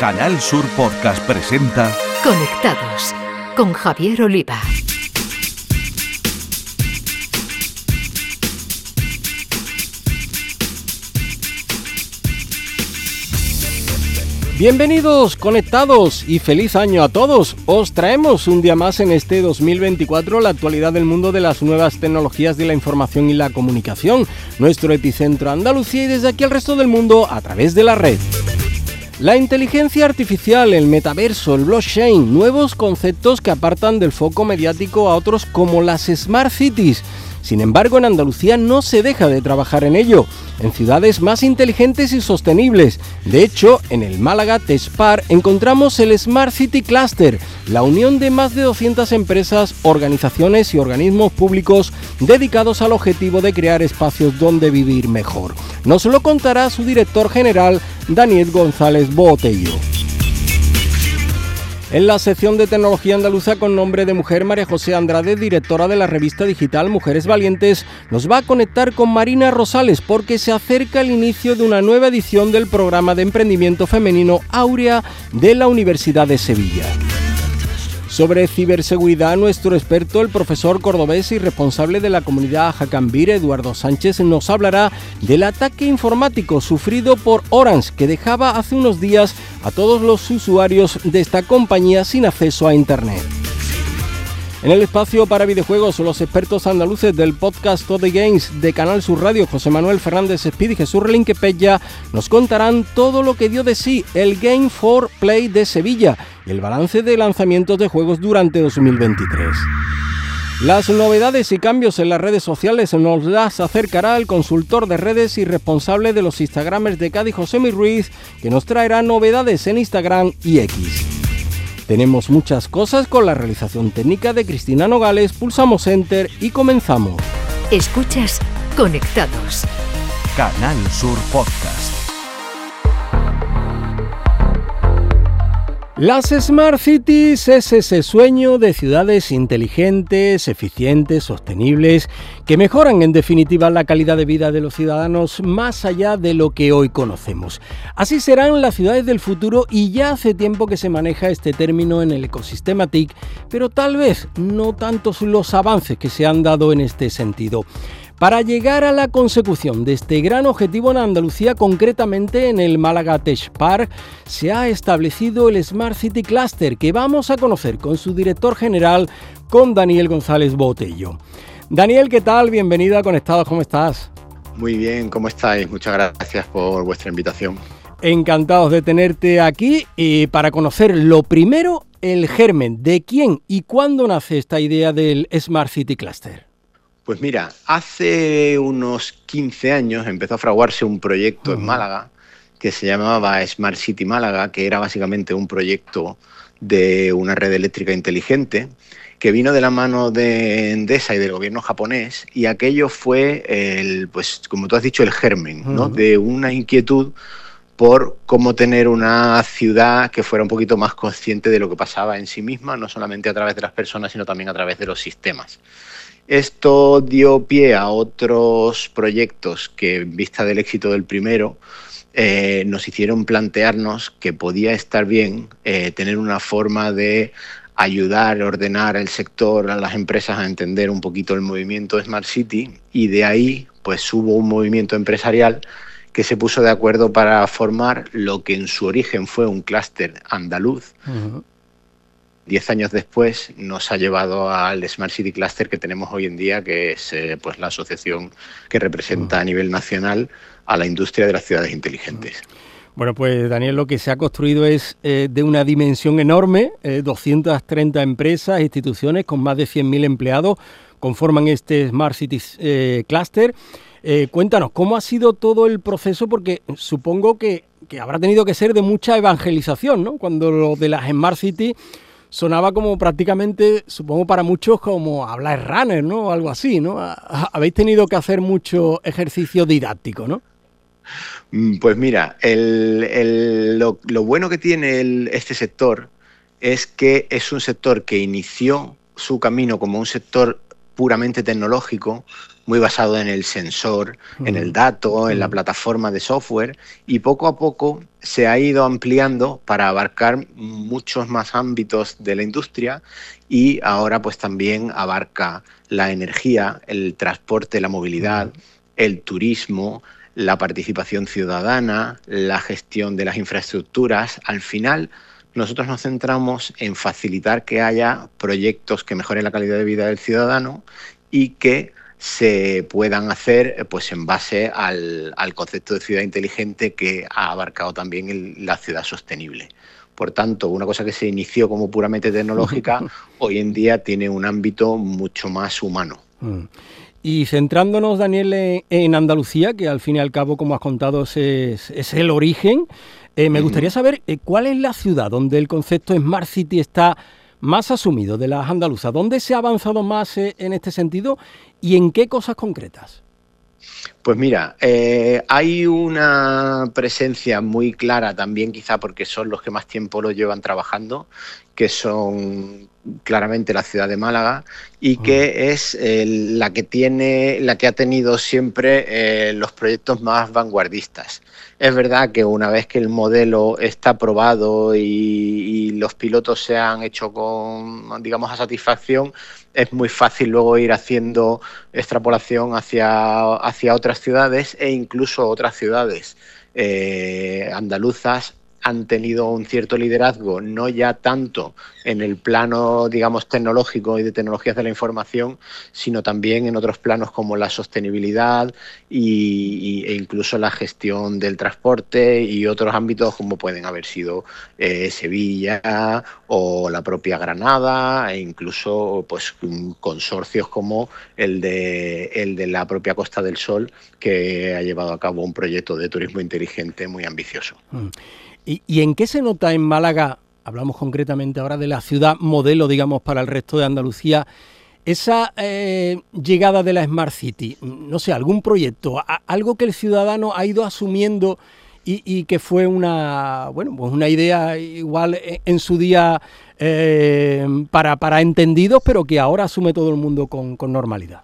Canal Sur Podcast presenta Conectados con Javier Oliva. Bienvenidos, conectados y feliz año a todos. Os traemos un día más en este 2024 la actualidad del mundo de las nuevas tecnologías de la información y la comunicación, nuestro epicentro Andalucía y desde aquí al resto del mundo a través de la red. La inteligencia artificial, el metaverso, el blockchain, nuevos conceptos que apartan del foco mediático a otros como las smart cities sin embargo, en Andalucía no se deja de trabajar en ello, en ciudades más inteligentes y sostenibles. De hecho, en el Málaga TESPAR encontramos el Smart City Cluster, la unión de más de 200 empresas, organizaciones y organismos públicos dedicados al objetivo de crear espacios donde vivir mejor. Nos lo contará su director general, Daniel González Botello. En la sección de tecnología andaluza con nombre de mujer, María José Andrade, directora de la revista digital Mujeres Valientes, nos va a conectar con Marina Rosales porque se acerca el inicio de una nueva edición del programa de emprendimiento femenino Aurea de la Universidad de Sevilla. Sobre ciberseguridad, nuestro experto, el profesor cordobés y responsable de la comunidad Jacambir, Eduardo Sánchez, nos hablará del ataque informático sufrido por Orange, que dejaba hace unos días a todos los usuarios de esta compañía sin acceso a Internet. En el espacio para videojuegos, los expertos andaluces del podcast Todo Games de Canal Sur Radio, José Manuel Fernández Speed y Jesús Relinquepella, nos contarán todo lo que dio de sí el Game for Play de Sevilla y el balance de lanzamientos de juegos durante 2023. Las novedades y cambios en las redes sociales nos las acercará el consultor de redes y responsable de los Instagramers de Cádiz, José Ruiz, que nos traerá novedades en Instagram y X. Tenemos muchas cosas con la realización técnica de Cristina Nogales, pulsamos Enter y comenzamos. Escuchas Conectados. Canal Sur Podcast. Las Smart Cities es ese sueño de ciudades inteligentes, eficientes, sostenibles, que mejoran en definitiva la calidad de vida de los ciudadanos más allá de lo que hoy conocemos. Así serán las ciudades del futuro y ya hace tiempo que se maneja este término en el ecosistema TIC, pero tal vez no tantos los avances que se han dado en este sentido. Para llegar a la consecución de este gran objetivo en Andalucía, concretamente en el Málaga Tech Park, se ha establecido el Smart City Cluster que vamos a conocer con su director general, con Daniel González Botello. Daniel, ¿qué tal? Bienvenido a Conectados, ¿cómo estás? Muy bien, ¿cómo estáis? Muchas gracias por vuestra invitación. Encantados de tenerte aquí y para conocer lo primero, el germen, de quién y cuándo nace esta idea del Smart City Cluster. Pues mira, hace unos 15 años empezó a fraguarse un proyecto en Málaga que se llamaba Smart City Málaga, que era básicamente un proyecto de una red eléctrica inteligente que vino de la mano de Endesa y del gobierno japonés y aquello fue el, pues como tú has dicho, el germen, De una inquietud por cómo tener una ciudad que fuera un poquito más consciente de lo que pasaba en sí misma, no solamente a través de las personas, sino también a través de los sistemas. Esto dio pie a otros proyectos que, en vista del éxito del primero, eh, nos hicieron plantearnos que podía estar bien eh, tener una forma de ayudar, ordenar el sector, a las empresas a entender un poquito el movimiento Smart City y de ahí pues hubo un movimiento empresarial que se puso de acuerdo para formar lo que en su origen fue un clúster andaluz, diez años después nos ha llevado al Smart City Cluster que tenemos hoy en día, que es eh, pues la asociación que representa a nivel nacional a la industria de las ciudades inteligentes. Bueno, pues Daniel, lo que se ha construido es eh, de una dimensión enorme, 230 eh, empresas, instituciones con más de 100.000 empleados conforman este Smart City Cluster. cuéntanos, ¿cómo ha sido todo el proceso? Porque supongo que, que, habrá tenido que ser de mucha evangelización, ¿no? Cuando lo de las Smart City sonaba como prácticamente, supongo para muchos, como hablar runner, ¿no? O algo así, ¿no? Habéis tenido que hacer mucho ejercicio didáctico, ¿no? Mm, pues mira, lo, bueno que tiene este sector es que es un sector que inició su camino como un sector puramente tecnológico, muy basado en el sensor, en el dato, en la plataforma de software y poco a poco se ha ido ampliando para abarcar muchos más ámbitos de la industria y ahora pues también abarca la energía, el transporte, la movilidad, el turismo, la participación ciudadana, la gestión de las infraestructuras. Al final, nosotros nos centramos en facilitar que haya proyectos que mejoren la calidad de vida del ciudadano y que se puedan hacer pues en base al, concepto de ciudad inteligente que ha abarcado también la ciudad sostenible. Por tanto, una cosa que se inició como puramente tecnológica, hoy en día tiene un ámbito mucho más humano. Mm. Y centrándonos, Daniel, en Andalucía, que al fin y al cabo, como has contado, es el origen, eh, me gustaría saber eh, cuál es la ciudad donde el concepto Smart City está más asumido de las andaluzas. ¿Dónde se ha avanzado más eh, en este sentido y en qué cosas concretas? Pues mira, hay una presencia muy clara también, quizá porque son los que más tiempo lo llevan trabajando, que son claramente la ciudad de Málaga y que es la que tiene, la que ha tenido siempre los proyectos más vanguardistas. Es verdad que una vez que el modelo está probado y, los pilotos se han hecho con, digamos, a satisfacción, es muy fácil luego ir haciendo extrapolación hacia, hacia otras ciudades e incluso otras ciudades eh, andaluzas han tenido un cierto liderazgo, no ya tanto en el plano, digamos, tecnológico y de tecnologías de la información, sino también en otros planos como la sostenibilidad y, e incluso la gestión del transporte y otros ámbitos como pueden haber sido eh, Sevilla o la propia Granada e incluso pues consorcios como el de, el de la propia Costa del Sol que ha llevado a cabo un proyecto de turismo inteligente muy ambicioso. Mm. ¿Y, en qué se nota en Málaga, hablamos concretamente ahora de la ciudad modelo, digamos, para el resto de Andalucía, esa eh, llegada de la Smart City? No sé, algún proyecto, algo que el ciudadano ha ido asumiendo y, que fue una, bueno, pues una idea igual en, su día eh, para, para entendidos, pero que ahora asume todo el mundo con normalidad.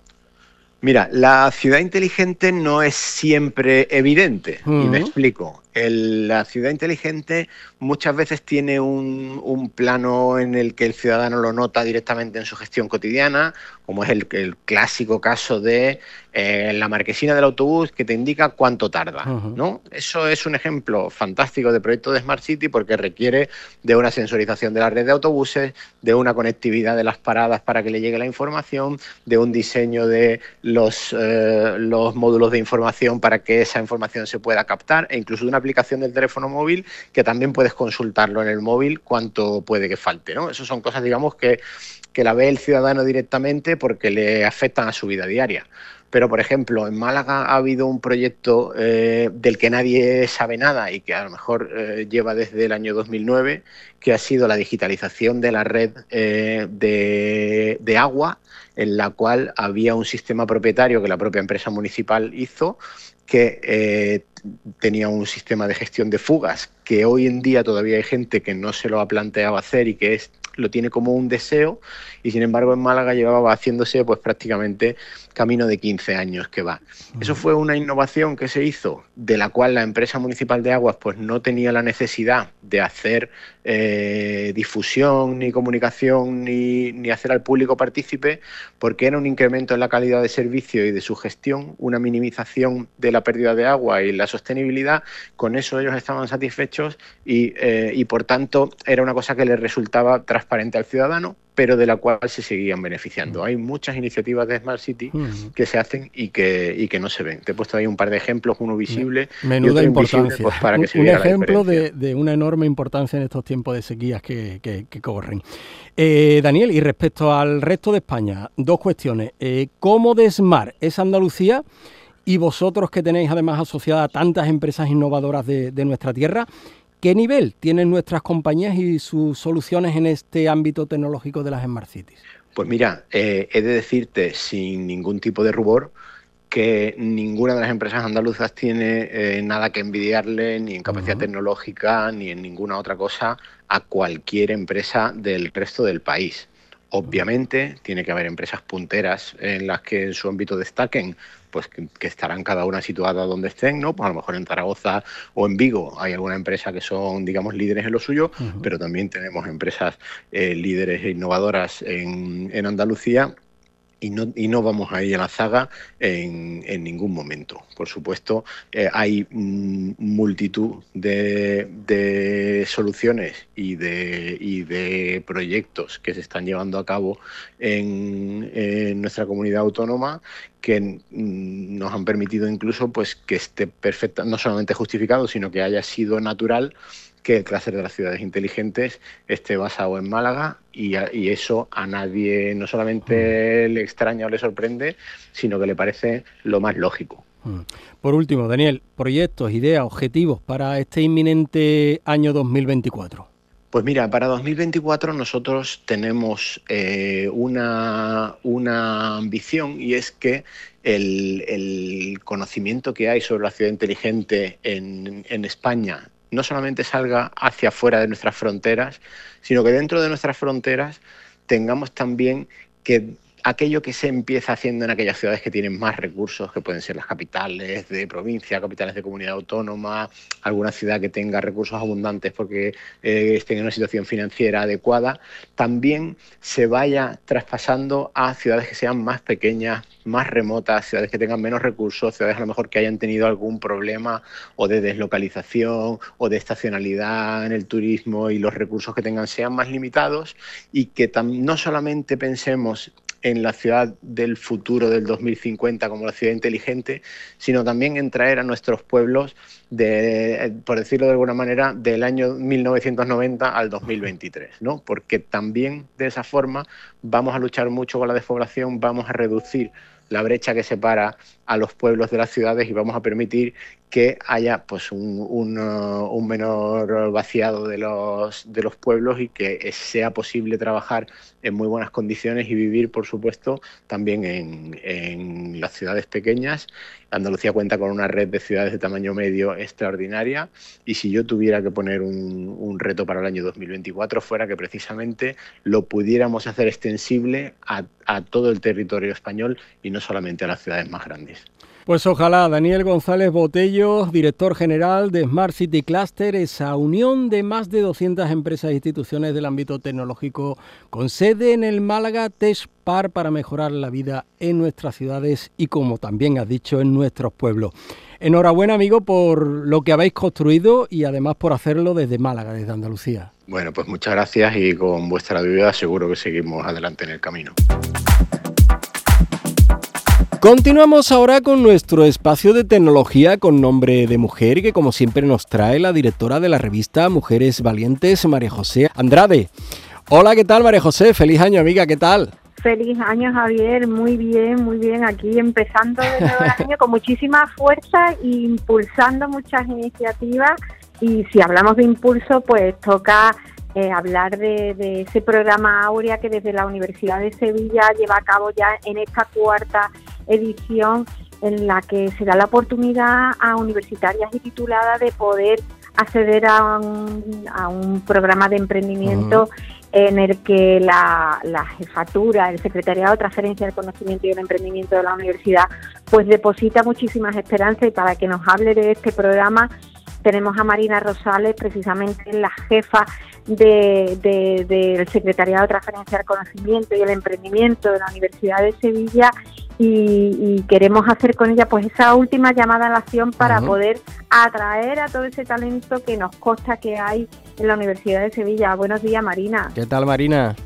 Mira, la ciudad inteligente no es siempre evidente, y me explico. La ciudad inteligente muchas veces tiene un, plano en el que el ciudadano lo nota directamente en su gestión cotidiana, como es el, clásico caso de eh, la marquesina del autobús que te indica cuánto tarda. ¿no? Eso es un ejemplo fantástico de proyecto de Smart City porque requiere de una sensorización de la red de autobuses, de una conectividad de las paradas para que le llegue la información, de un diseño de los, eh, los módulos de información para que esa información se pueda captar e incluso de una aplicación del teléfono móvil que también puedes consultarlo en el móvil cuánto puede que falte. ¿no? Eso son cosas, digamos, que, que la ve el ciudadano directamente porque le afectan a su vida diaria. Pero, por ejemplo, en Málaga ha habido un proyecto eh, del que nadie sabe nada y que a lo mejor eh, lleva desde el año 2009, que ha sido la digitalización de la red de, de agua en la cual había un sistema propietario que la propia empresa municipal hizo que eh, tenía un sistema de gestión de fugas que hoy en día todavía hay gente que no se lo ha planteado hacer y que es lo tiene como un deseo y sin embargo en Málaga llevaba haciéndose pues prácticamente camino de 15 años que va. Eso fue una innovación que se hizo de la cual la empresa municipal de aguas pues no tenía la necesidad de hacer eh, difusión ni comunicación ni, ni hacer al público partícipe porque era un incremento en la calidad de servicio y de su gestión, una minimización de la pérdida de agua y la sostenibilidad, con eso ellos estaban satisfechos y, eh, y por tanto era una cosa que les resultaba transparente al ciudadano, pero de la cual se seguían beneficiando. Hay muchas iniciativas de Smart City que se hacen y que, y que no se ven. Te he puesto ahí un par de ejemplos, uno visible Menuda importancia. Pues, para que un, ejemplo de, una enorme importancia en estos tiempos de sequías que, corren. Eh, Daniel, y respecto al resto de España, dos cuestiones. Eh, ¿Cómo de Smart es Andalucía? Y vosotros que tenéis además asociada tantas empresas innovadoras de, de nuestra tierra, ¿Qué nivel tienen nuestras compañías y sus soluciones en este ámbito tecnológico de las Smart Cities? Pues mira, eh, he de decirte sin ningún tipo de rubor que ninguna de las empresas andaluzas tiene eh, nada que envidiarle ni en capacidad tecnológica ni en ninguna otra cosa a cualquier empresa del resto del país. Obviamente tiene que haber empresas punteras en las que en su ámbito destaquen, pues que, estarán cada una situada donde estén, ¿no? Pues a lo mejor en Zaragoza o en Vigo hay alguna empresa que son, digamos, líderes en lo suyo, pero también tenemos empresas eh, líderes e innovadoras en, en Andalucía y no, y no, vamos a ir a la zaga en, en ningún momento. Por supuesto, eh, hay multitud de, de, soluciones y de, y de proyectos que se están llevando a cabo en, en nuestra comunidad autónoma que nos han permitido incluso pues, que esté perfecta, no solamente justificado, sino que haya sido natural que el clúster de las ciudades inteligentes esté basado en Málaga y, eso a nadie no solamente mm. le extraña o le sorprende, sino que le parece lo más lógico. Mm. Por último, Daniel, proyectos, ideas, objetivos para este inminente año 2024. Pues mira, para 2024 nosotros tenemos eh, una, una, ambición y es que el, conocimiento que hay sobre la ciudad inteligente en, en España no solamente salga hacia afuera de nuestras fronteras, sino que dentro de nuestras fronteras tengamos también que aquello que se empieza haciendo en aquellas ciudades que tienen más recursos, que pueden ser las capitales de provincia, capitales de comunidad autónoma, alguna ciudad que tenga recursos abundantes porque eh, esté en una situación financiera adecuada, también se vaya traspasando a ciudades que sean más pequeñas, más remotas, ciudades que tengan menos recursos, ciudades a lo mejor que hayan tenido algún problema o de deslocalización o de estacionalidad en el turismo y los recursos que tengan sean más limitados y que no solamente pensemos en la ciudad del futuro del 2050 como la ciudad inteligente, sino también en traer a nuestros pueblos, de, por decirlo de alguna manera, del año 1990 al 2023, ¿no? Porque también de esa forma vamos a luchar mucho con la despoblación, vamos a reducir la brecha que separa a los pueblos de las ciudades y vamos a permitir que haya pues un, un, menor vaciado de los, de los pueblos y que sea posible trabajar en muy buenas condiciones y vivir, por supuesto, también en, en las ciudades pequeñas. Andalucía cuenta con una red de ciudades de tamaño medio extraordinaria y si yo tuviera que poner un, reto para el año 2024 fuera que precisamente lo pudiéramos hacer extensible a todo el territorio español y no solamente a las ciudades más grandes. Pues ojalá Daniel González Botello, director general de Smart City Cluster, esa unión de más de 200 empresas e instituciones del ámbito tecnológico con sede en el Málaga Tech Park para mejorar la vida en nuestras ciudades y como también has dicho en nuestros pueblos. Enhorabuena amigo por lo que habéis construido y además por hacerlo desde Málaga, desde Andalucía. Bueno, pues muchas gracias y con vuestra ayuda seguro que seguimos adelante en el camino. Continuamos ahora con nuestro espacio de tecnología con nombre de mujer que como siempre nos trae la directora de la revista Mujeres Valientes, María José Andrade. Hola, ¿qué tal María José? Feliz año amiga, ¿qué tal? Feliz año Javier, muy bien, muy bien, aquí empezando de el año con muchísima fuerza e impulsando muchas iniciativas y si hablamos de impulso pues toca eh, hablar de, de, ese programa Aurea que desde la Universidad de Sevilla lleva a cabo ya en esta cuarta edición en la que se da la oportunidad a universitarias y tituladas de poder acceder a un, programa de emprendimiento en el que la, jefatura, el secretariado de transferencia del conocimiento y el emprendimiento de la universidad, pues deposita muchísimas esperanzas y para que nos hable de este programa tenemos a Marina Rosales, precisamente la jefa del Secretariado de Transferencia del Conocimiento y el Emprendimiento de la Universidad de Sevilla y, queremos hacer con ella pues esa última llamada a la acción para poder atraer a todo ese talento que nos consta que hay en la Universidad de Sevilla. Buenos días, Marina. ¿Qué tal, Marina?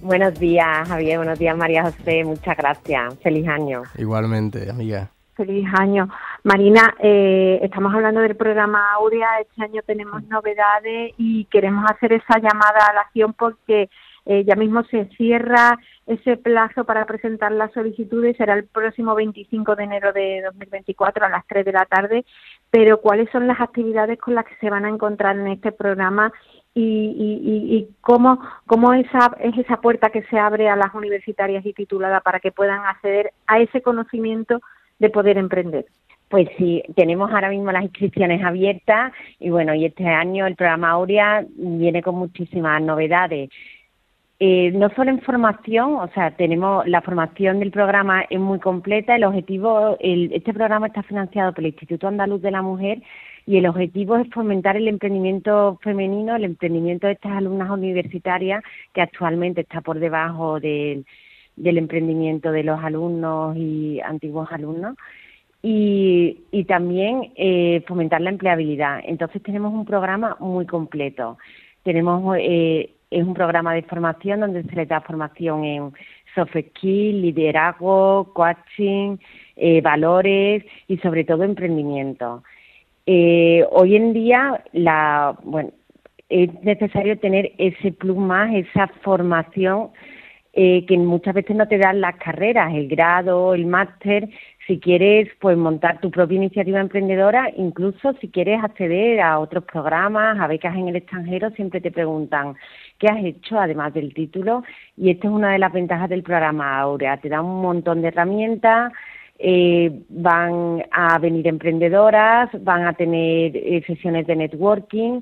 Buenos días, Javier. Buenos días, María José. Muchas gracias. Feliz año. Igualmente, amiga. Feliz año. Marina, eh, estamos hablando del programa Aurea. Este año tenemos novedades y queremos hacer esa llamada a la acción porque eh, ya mismo se cierra ese plazo para presentar las solicitudes. Será el próximo 25 de enero de 2024 a las 3 de la tarde. Pero ¿cuáles son las actividades con las que se van a encontrar en este programa y, y, y, cómo, cómo esa, es esa puerta que se abre a las universitarias y tituladas para que puedan acceder a ese conocimiento de poder emprender. Pues sí, tenemos ahora mismo las inscripciones abiertas y bueno, y este año el programa Aurea viene con muchísimas novedades. Eh, no solo en formación, o sea, tenemos la formación del programa es muy completa. El objetivo, el, este programa está financiado por el Instituto Andaluz de la Mujer y el objetivo es fomentar el emprendimiento femenino, el emprendimiento de estas alumnas universitarias que actualmente está por debajo del, del emprendimiento de los alumnos y antiguos alumnos. Y, y también eh, fomentar la empleabilidad. Entonces tenemos un programa muy completo. Tenemos eh, es un programa de formación donde se le da formación en soft skills, liderazgo, coaching, eh, valores y sobre todo emprendimiento. Eh, hoy en día la, bueno, es necesario tener ese plus más, esa formación eh, que muchas veces no te dan las carreras, el grado, el máster, si quieres pues montar tu propia iniciativa emprendedora, incluso si quieres acceder a otros programas, a becas en el extranjero, siempre te preguntan qué has hecho además del título y esta es una de las ventajas del programa Aurea, te da un montón de herramientas, eh, van a venir emprendedoras, van a tener eh, sesiones de networking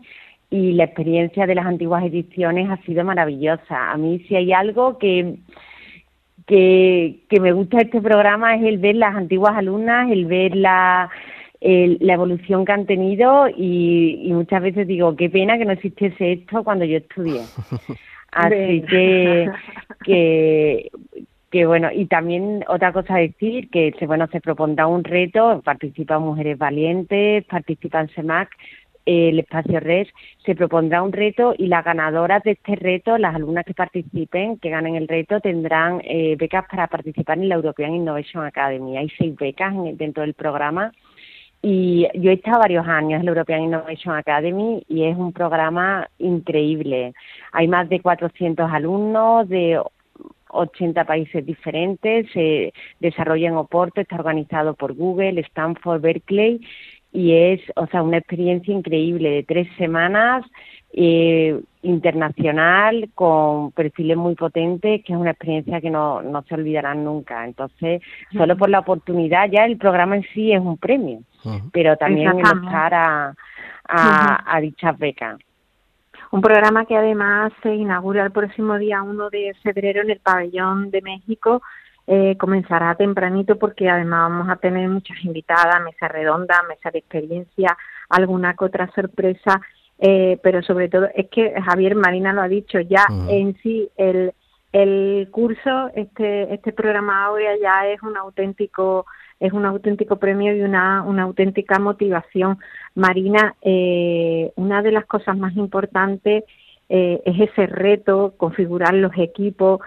y la experiencia de las antiguas ediciones ha sido maravillosa. A mí si hay algo que, que, que me gusta de este programa es el ver las antiguas alumnas, el ver la, la evolución que han tenido y, muchas veces digo, qué pena que no existiese esto cuando yo estudié. Así que, que, que bueno, y también otra cosa decir, que bueno, se propondrá un reto, participan mujeres valientes, participan SEMAC, el espacio RES se propondrá un reto y las ganadoras de este reto, las alumnas que participen, que ganen el reto, tendrán eh, becas para participar en la European Innovation Academy. Hay seis becas dentro del programa y yo he estado varios años en la European Innovation Academy y es un programa increíble. Hay más de 400 alumnos de 80 países diferentes, se desarrolla en Oporto, está organizado por Google, Stanford, Berkeley y es, o sea, una experiencia increíble de tres semanas eh, internacional con perfiles muy potentes, que es una experiencia que no, no se olvidarán nunca. Entonces, solo por la oportunidad, ya el programa en sí es un premio, pero también el estar a, a, a dichas becas. Un programa que además se inaugura el próximo día 1 de febrero en el pabellón de México eh, comenzará tempranito porque además vamos a tener muchas invitadas, mesa redonda, mesa de experiencia, alguna que otra sorpresa, eh, pero sobre todo es que Javier Marina lo ha dicho ya en sí el el curso este este programa ahora ya es un auténtico es un auténtico premio y una, una auténtica motivación. Marina, eh, una de las cosas más importantes eh, es ese reto, configurar los equipos,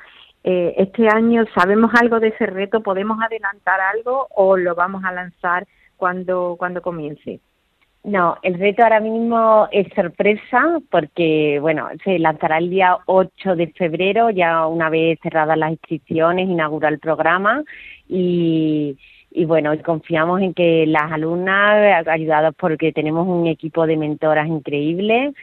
eh, este año sabemos algo de ese reto, podemos adelantar algo o lo vamos a lanzar cuando cuando comience. No, el reto ahora mismo es sorpresa porque, bueno, se lanzará el día 8 de febrero, ya una vez cerradas las inscripciones, inaugura el programa y, y bueno, confiamos en que las alumnas, ayudadas porque tenemos un equipo de mentoras increíble,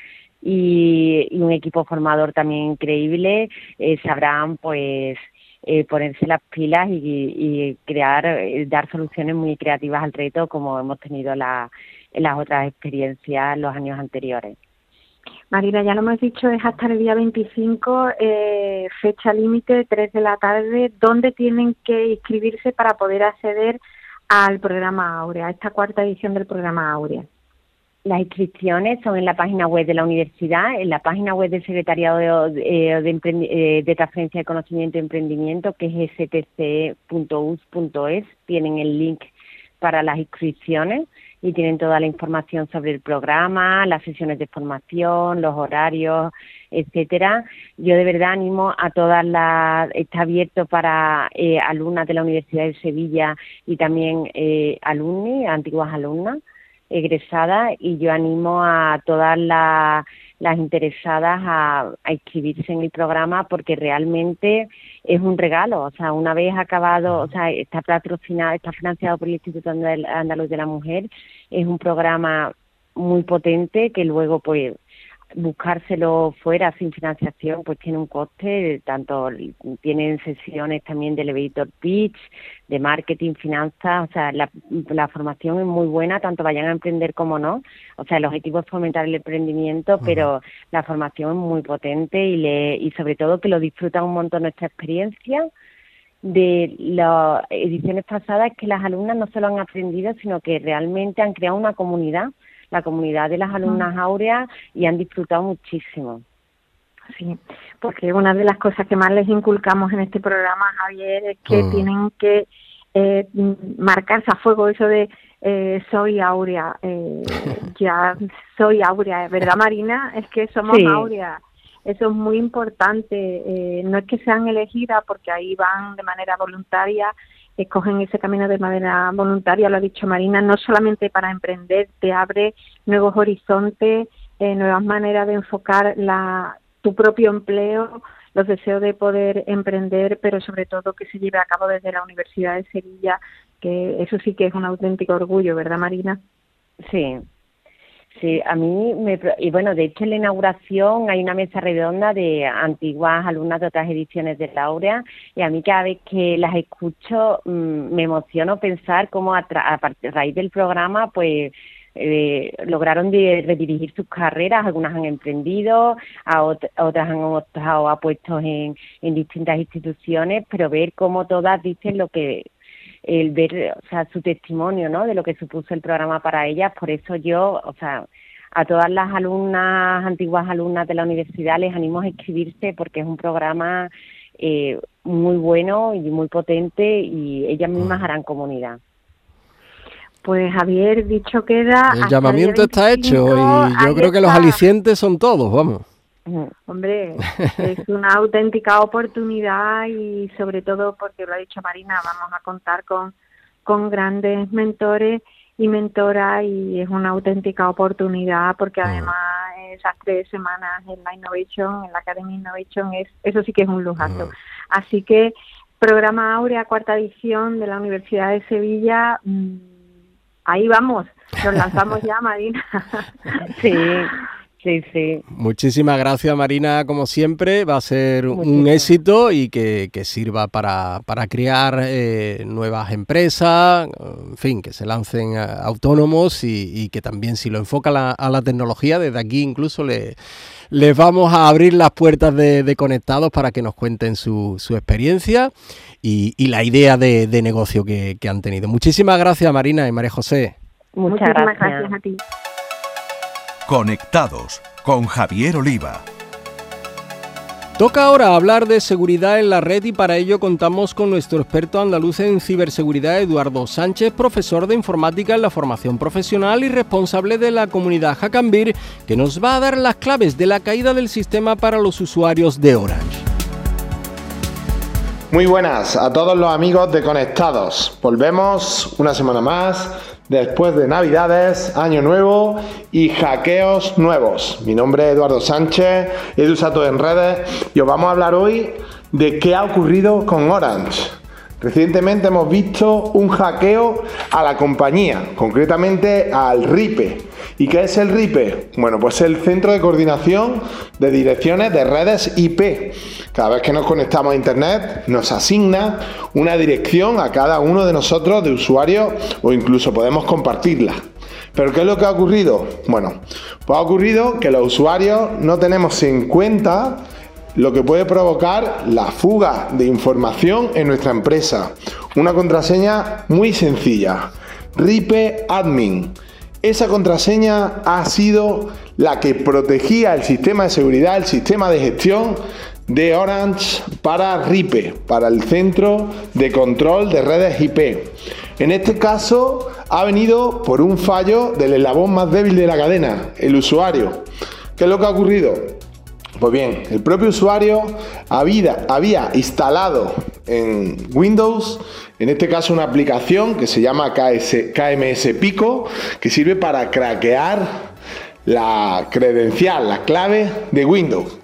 y, un equipo formador también increíble, eh, sabrán pues eh, ponerse las pilas y, crear, eh, dar soluciones muy creativas al reto como hemos tenido la, en las otras experiencias los años anteriores. Marina, ya lo hemos dicho, es hasta el día 25, eh, fecha límite, 3 de la tarde. ¿Dónde tienen que inscribirse para poder acceder al programa Aurea, a esta cuarta edición del programa Aurea? Las inscripciones son en la página web de la universidad, en la página web del Secretariado de, eh, eh, de, Transferencia de Conocimiento y Emprendimiento, que es stc.us.es. Tienen el link para las inscripciones y tienen toda la información sobre el programa, las sesiones de formación, los horarios, etcétera. Yo de verdad animo a todas las, está abierto para eh, alumnas de la Universidad de Sevilla y también eh, alumni, antiguas alumnas egresada y yo animo a todas las, interesadas a, inscribirse en el programa porque realmente es un regalo, o sea, una vez acabado, o sea, está patrocinado, está financiado por el Instituto Andaluz de la Mujer, es un programa muy potente que luego pues buscárselo fuera sin financiación pues tiene un coste, tanto tienen sesiones también de elevator pitch, de marketing, finanzas, o sea, la, la, formación es muy buena, tanto vayan a emprender como no, o sea, el objetivo es fomentar el emprendimiento, pero la formación es muy potente y, le, y sobre todo que lo disfrutan un montón nuestra experiencia. De las ediciones pasadas que las alumnas no solo han aprendido, sino que realmente han creado una comunidad la comunidad de las alumnas áureas y han disfrutado muchísimo. Sí, porque una de las cosas que más les inculcamos en este programa, Javier, es que mm. tienen que eh, marcarse a fuego eso de eh, soy áurea, eh, ya soy áurea, ¿verdad Marina? Es que somos áurea. Eso es muy importante. Eh, no es que sean elegidas porque ahí van de manera voluntaria escogen ese camino de manera voluntaria, lo ha dicho Marina, no solamente para emprender, te abre nuevos horizontes, eh, nuevas maneras de enfocar la, tu propio empleo, los deseos de poder emprender, pero sobre todo que se lleve a cabo desde la Universidad de Sevilla, que eso sí que es un auténtico orgullo, ¿verdad, Marina? Sí, Sí, a mí me. Y bueno, de hecho, en la inauguración hay una mesa redonda de antiguas alumnas de otras ediciones de Laurea, y a mí cada vez que las escucho mm, me emociono pensar cómo a, raíz del programa, pues. Eh, lograron de redirigir sus carreras, algunas han emprendido, a otras han optado a puestos en, en distintas instituciones, pero ver cómo todas dicen lo que el ver, o sea, su testimonio, ¿no? De lo que supuso el programa para ellas. Por eso yo, o sea, a todas las alumnas, antiguas alumnas de la universidad, les animo a inscribirse porque es un programa eh, muy bueno y muy potente y ellas mismas mm. harán comunidad. Pues Javier, dicho queda. El llamamiento está hecho y yo creo que los alicientes son todos, vamos. Hombre, es una auténtica oportunidad y sobre todo porque lo ha dicho Marina, vamos a contar con, con grandes mentores y mentoras y es una auténtica oportunidad porque además esas tres semanas en la Innovation, en la Academia Innovation, es, eso sí que es un lujazo. Así que programa Aurea, cuarta edición de la Universidad de Sevilla, mm, ahí vamos, nos lanzamos ya, Marina. sí. Sí, sí. Muchísimas gracias, Marina, como siempre. Va a ser un éxito y que, sirva para, crear eh, nuevas empresas, en fin, que se lancen autónomos y, que también si lo enfoca a la tecnología, desde aquí incluso le, les vamos a abrir las puertas de, Conectados para que nos cuenten su, experiencia y, la idea de, negocio que, han tenido. Muchísimas gracias, Marina y María José. Muchas gracias a ti. Conectados con Javier Oliva. Toca ahora hablar de seguridad en la red y para ello contamos con nuestro experto andaluz en ciberseguridad Eduardo Sánchez, profesor de informática en la formación profesional y responsable de la comunidad Hackambir, que nos va a dar las claves de la caída del sistema para los usuarios de Orange. Muy buenas a todos los amigos de Conectados. Volvemos una semana más después de Navidades, Año Nuevo y hackeos nuevos. Mi nombre es Eduardo Sánchez, EduSato en redes y os vamos a hablar hoy de qué ha ocurrido con Orange. Recientemente hemos visto un hackeo a la compañía, concretamente al RIPE. ¿Y qué es el RIPE? Bueno, pues el Centro de Coordinación de Direcciones de Redes IP. Cada vez que nos conectamos a Internet nos asigna una dirección a cada uno de nosotros de usuarios o incluso podemos compartirla. ¿Pero qué es lo que ha ocurrido? Bueno, pues ha ocurrido que los usuarios no tenemos en cuenta lo que puede provocar la fuga de información en nuestra empresa. Una contraseña muy sencilla, RIPE Admin. Esa contraseña ha sido la que protegía el sistema de seguridad, el sistema de gestión de Orange para RIPE, para el Centro de Control de Redes IP. En este caso ha venido por un fallo del eslabón más débil de la cadena, el usuario. ¿Qué es lo que ha ocurrido? Pues bien, el propio usuario había, instalado en Windows, en este caso una aplicación que se llama KMS Pico, que sirve para craquear la credencial, la clave de Windows.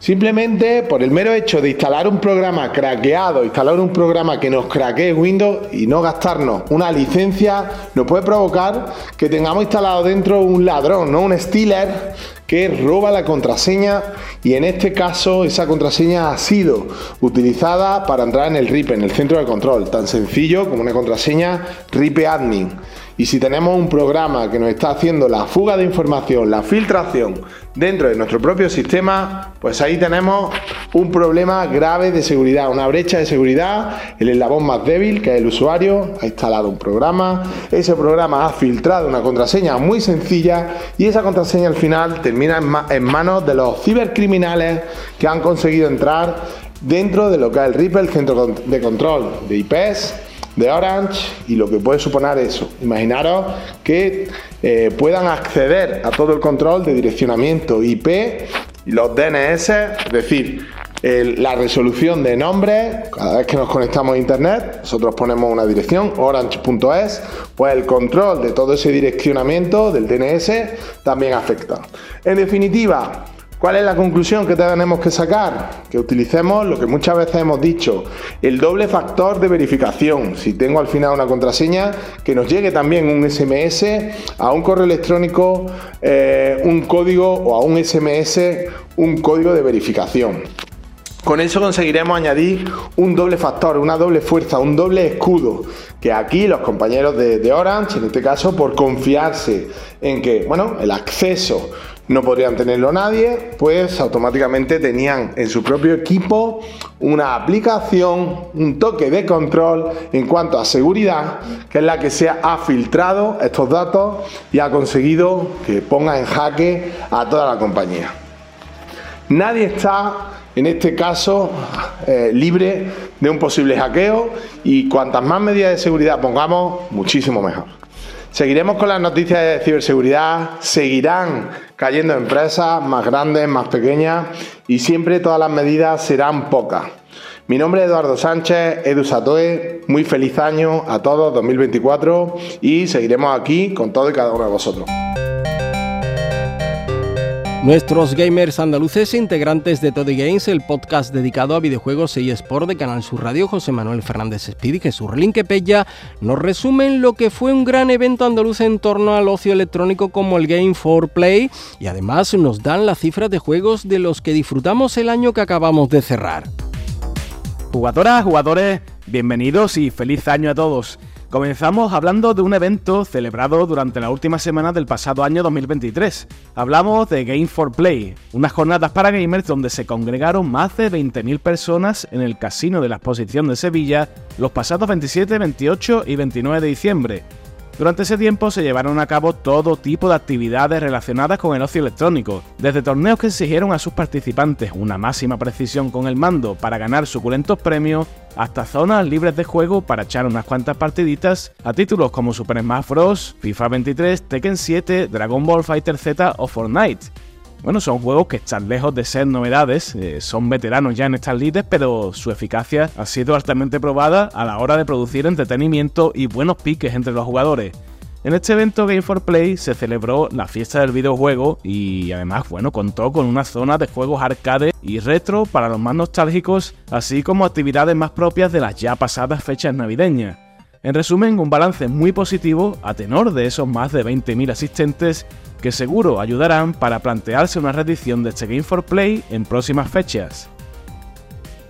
Simplemente por el mero hecho de instalar un programa craqueado, instalar un programa que nos craquee Windows y no gastarnos una licencia, nos puede provocar que tengamos instalado dentro un ladrón, ¿no? un stealer que roba la contraseña y en este caso esa contraseña ha sido utilizada para entrar en el RIPE, en el centro de control, tan sencillo como una contraseña RIPE admin. Y si tenemos un programa que nos está haciendo la fuga de información, la filtración dentro de nuestro propio sistema, pues ahí tenemos un problema grave de seguridad, una brecha de seguridad, el eslabón más débil, que es el usuario, ha instalado un programa, ese programa ha filtrado una contraseña muy sencilla y esa contraseña al final termina en, manos de los cibercriminales que han conseguido entrar dentro de lo que es el RIPE, el centro de control de IPs de Orange y lo que puede suponer eso. Imaginaros que eh, puedan acceder a todo el control de direccionamiento IP y los DNS, es decir, la resolución de nombres, cada vez que nos conectamos a internet, nosotros ponemos una dirección, orange.es, pues el control de todo ese direccionamiento del DNS también afecta. En definitiva, ¿Cuál es la conclusión que tenemos que sacar? Que utilicemos lo que muchas veces hemos dicho, el doble factor de verificación. Si tengo al final una contraseña, que nos llegue también un SMS a un correo electrónico, eh, un código o a un SMS, un código de verificación. Con eso conseguiremos añadir un doble factor, una doble fuerza, un doble escudo, que aquí los compañeros de, de Orange, en este caso, por confiarse en que, bueno, el acceso no podrían tenerlo nadie, pues automáticamente tenían en su propio equipo una aplicación, un toque de control en cuanto a seguridad, que es la que se ha filtrado estos datos y ha conseguido que ponga en jaque a toda la compañía. Nadie está en este caso eh, libre de un posible hackeo y cuantas más medidas de seguridad pongamos, muchísimo mejor. Seguiremos con las noticias de ciberseguridad, seguirán cayendo empresas más grandes, más pequeñas y siempre todas las medidas serán pocas. Mi nombre es Eduardo Sánchez, Edu Satoe, muy feliz año a todos 2024 y seguiremos aquí con todo y cada uno de vosotros. Nuestros gamers andaluces, integrantes de Toddy Games, el podcast dedicado a videojuegos y Sport de Canal Sur Radio, José Manuel Fernández Speed y Jesús Pella, nos resumen lo que fue un gran evento andaluz en torno al ocio electrónico como el Game for Play y además nos dan las cifras de juegos de los que disfrutamos el año que acabamos de cerrar. Jugadoras, jugadores, bienvenidos y feliz año a todos. Comenzamos hablando de un evento celebrado durante la última semana del pasado año 2023. Hablamos de Game for Play, unas jornadas para gamers donde se congregaron más de 20.000 personas en el Casino de la Exposición de Sevilla los pasados 27, 28 y 29 de diciembre. Durante ese tiempo se llevaron a cabo todo tipo de actividades relacionadas con el ocio electrónico, desde torneos que exigieron a sus participantes una máxima precisión con el mando para ganar suculentos premios, hasta zonas libres de juego para echar unas cuantas partiditas a títulos como Super Smash Bros., FIFA 23, Tekken 7, Dragon Ball Fighter Z o Fortnite. Bueno, son juegos que están lejos de ser novedades, eh, son veteranos ya en estas lides, pero su eficacia ha sido altamente probada a la hora de producir entretenimiento y buenos piques entre los jugadores. En este evento Game for Play se celebró la fiesta del videojuego y además, bueno, contó con una zona de juegos arcade y retro para los más nostálgicos, así como actividades más propias de las ya pasadas fechas navideñas. En resumen, un balance muy positivo a tenor de esos más de 20.000 asistentes que seguro ayudarán para plantearse una reedición de este Game for Play en próximas fechas.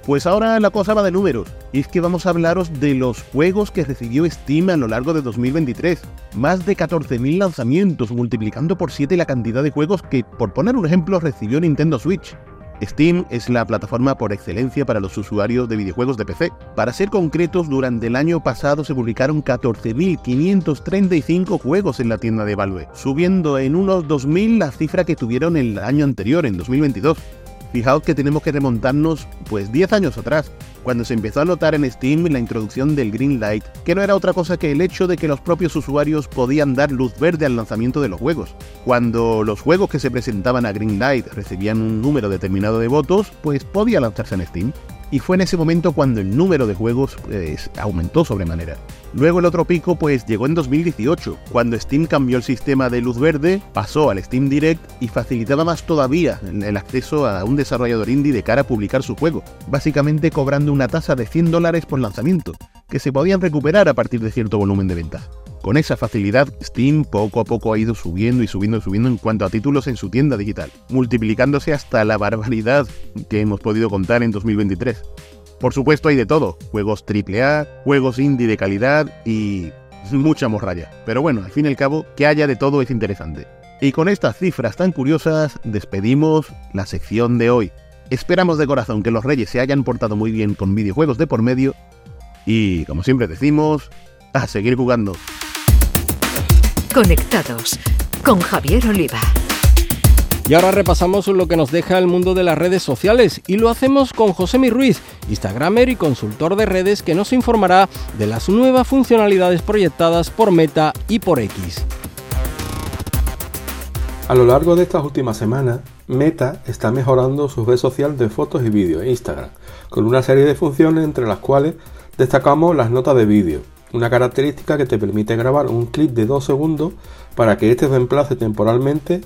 Pues ahora la cosa va de números, y es que vamos a hablaros de los juegos que recibió Steam a lo largo de 2023. Más de 14.000 lanzamientos, multiplicando por 7 la cantidad de juegos que, por poner un ejemplo, recibió Nintendo Switch. Steam es la plataforma por excelencia para los usuarios de videojuegos de PC. Para ser concretos, durante el año pasado se publicaron 14.535 juegos en la tienda de Valve, subiendo en unos 2.000 la cifra que tuvieron el año anterior, en 2022. Fijaos que tenemos que remontarnos pues 10 años atrás, cuando se empezó a notar en Steam la introducción del Green Light, que no era otra cosa que el hecho de que los propios usuarios podían dar luz verde al lanzamiento de los juegos. Cuando los juegos que se presentaban a Green Light recibían un número determinado de votos, pues podía lanzarse en Steam y fue en ese momento cuando el número de juegos pues, aumentó sobremanera. Luego el otro pico pues llegó en 2018, cuando Steam cambió el sistema de luz verde, pasó al Steam Direct y facilitaba más todavía el acceso a un desarrollador indie de cara a publicar su juego, básicamente cobrando una tasa de 100 dólares por lanzamiento, que se podían recuperar a partir de cierto volumen de ventas. Con esa facilidad, Steam poco a poco ha ido subiendo y subiendo y subiendo en cuanto a títulos en su tienda digital, multiplicándose hasta la barbaridad que hemos podido contar en 2023. Por supuesto hay de todo, juegos AAA, juegos indie de calidad y mucha morralla. Pero bueno, al fin y al cabo, que haya de todo es interesante. Y con estas cifras tan curiosas, despedimos la sección de hoy. Esperamos de corazón que los reyes se hayan portado muy bien con videojuegos de por medio y, como siempre decimos, a seguir jugando. Conectados con Javier Oliva. Y ahora repasamos lo que nos deja el mundo de las redes sociales y lo hacemos con José Ruiz, Instagramer y consultor de redes que nos informará de las nuevas funcionalidades proyectadas por Meta y por X. A lo largo de estas últimas semanas, Meta está mejorando su red social de fotos y vídeos, Instagram, con una serie de funciones entre las cuales destacamos las notas de vídeo, una característica que te permite grabar un clip de 2 segundos para que éste reemplace temporalmente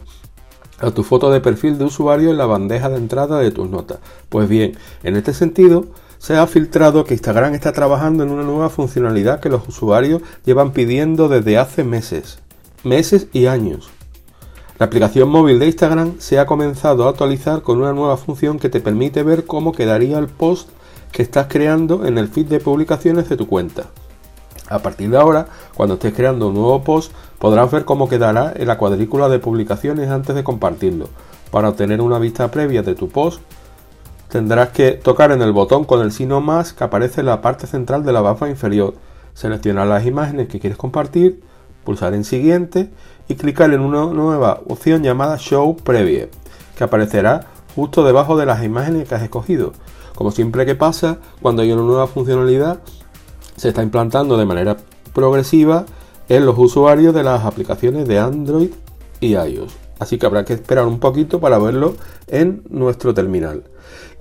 a tu foto de perfil de usuario en la bandeja de entrada de tus notas. Pues bien, en este sentido, se ha filtrado que Instagram está trabajando en una nueva funcionalidad que los usuarios llevan pidiendo desde hace meses, meses y años. La aplicación móvil de Instagram se ha comenzado a actualizar con una nueva función que te permite ver cómo quedaría el post que estás creando en el feed de publicaciones de tu cuenta. A partir de ahora, cuando estés creando un nuevo post, podrás ver cómo quedará en la cuadrícula de publicaciones antes de compartirlo. Para obtener una vista previa de tu post, tendrás que tocar en el botón con el signo más que aparece en la parte central de la barra inferior, seleccionar las imágenes que quieres compartir, pulsar en siguiente y clicar en una nueva opción llamada Show Preview, que aparecerá justo debajo de las imágenes que has escogido. Como siempre que pasa, cuando hay una nueva funcionalidad, se está implantando de manera progresiva en los usuarios de las aplicaciones de Android y iOS. Así que habrá que esperar un poquito para verlo en nuestro terminal.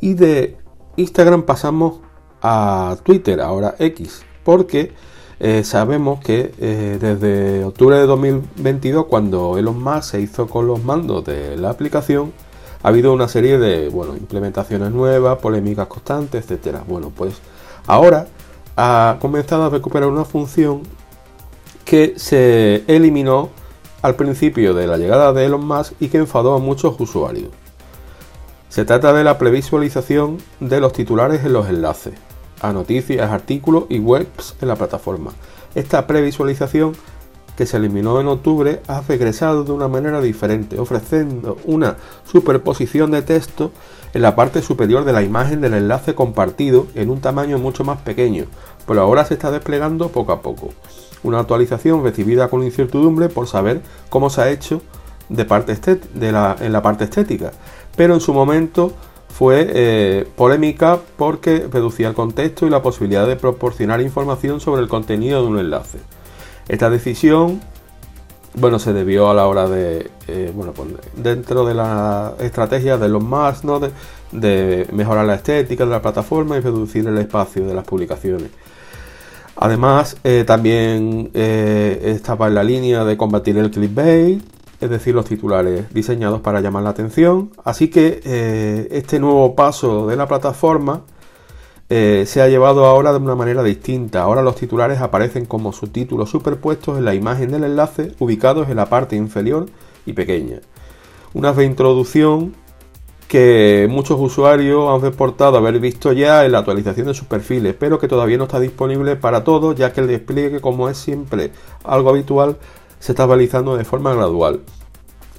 Y de Instagram pasamos a Twitter, ahora X, porque eh, sabemos que eh, desde octubre de 2022, cuando Elon Musk se hizo con los mandos de la aplicación, ha habido una serie de bueno, implementaciones nuevas, polémicas constantes, etc. Bueno, pues ahora ha comenzado a recuperar una función que se eliminó al principio de la llegada de Elon Musk y que enfadó a muchos usuarios. Se trata de la previsualización de los titulares en los enlaces a noticias, artículos y webs en la plataforma. Esta previsualización que se eliminó en octubre ha regresado de una manera diferente, ofreciendo una superposición de texto en la parte superior de la imagen del enlace compartido en un tamaño mucho más pequeño, pero ahora se está desplegando poco a poco. Una actualización recibida con incertidumbre por saber cómo se ha hecho de parte en la parte estética, pero en su momento fue eh, polémica porque reducía el contexto y la posibilidad de proporcionar información sobre el contenido de un enlace. Esta decisión, bueno, se debió a la hora de, eh, bueno, pues dentro de la estrategia de los más, ¿no? De, mejorar la estética de la plataforma y reducir el espacio de las publicaciones. Además, eh, también eh, estaba en la línea de combatir el clickbait, es decir, los titulares diseñados para llamar la atención. Así que este nuevo paso de la plataforma eh, se ha llevado ahora de una manera distinta. Ahora los titulares aparecen como subtítulos superpuestos en la imagen del enlace, ubicados en la parte inferior y pequeña. Una reintroducción que muchos usuarios han reportado haber visto ya en la actualización de sus perfiles, pero que todavía no está disponible para todos, ya que el despliegue, como es siempre algo habitual, se está realizando de forma gradual.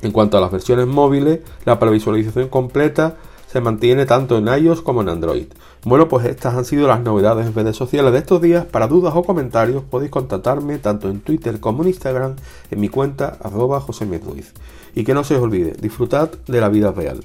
En cuanto a las versiones móviles, la previsualización completa se mantiene tanto en iOS como en Android. Bueno, pues estas han sido las novedades en redes sociales de estos días. Para dudas o comentarios podéis contactarme tanto en Twitter como en Instagram en mi cuenta arroba José Y que no se os olvide, disfrutad de la vida real.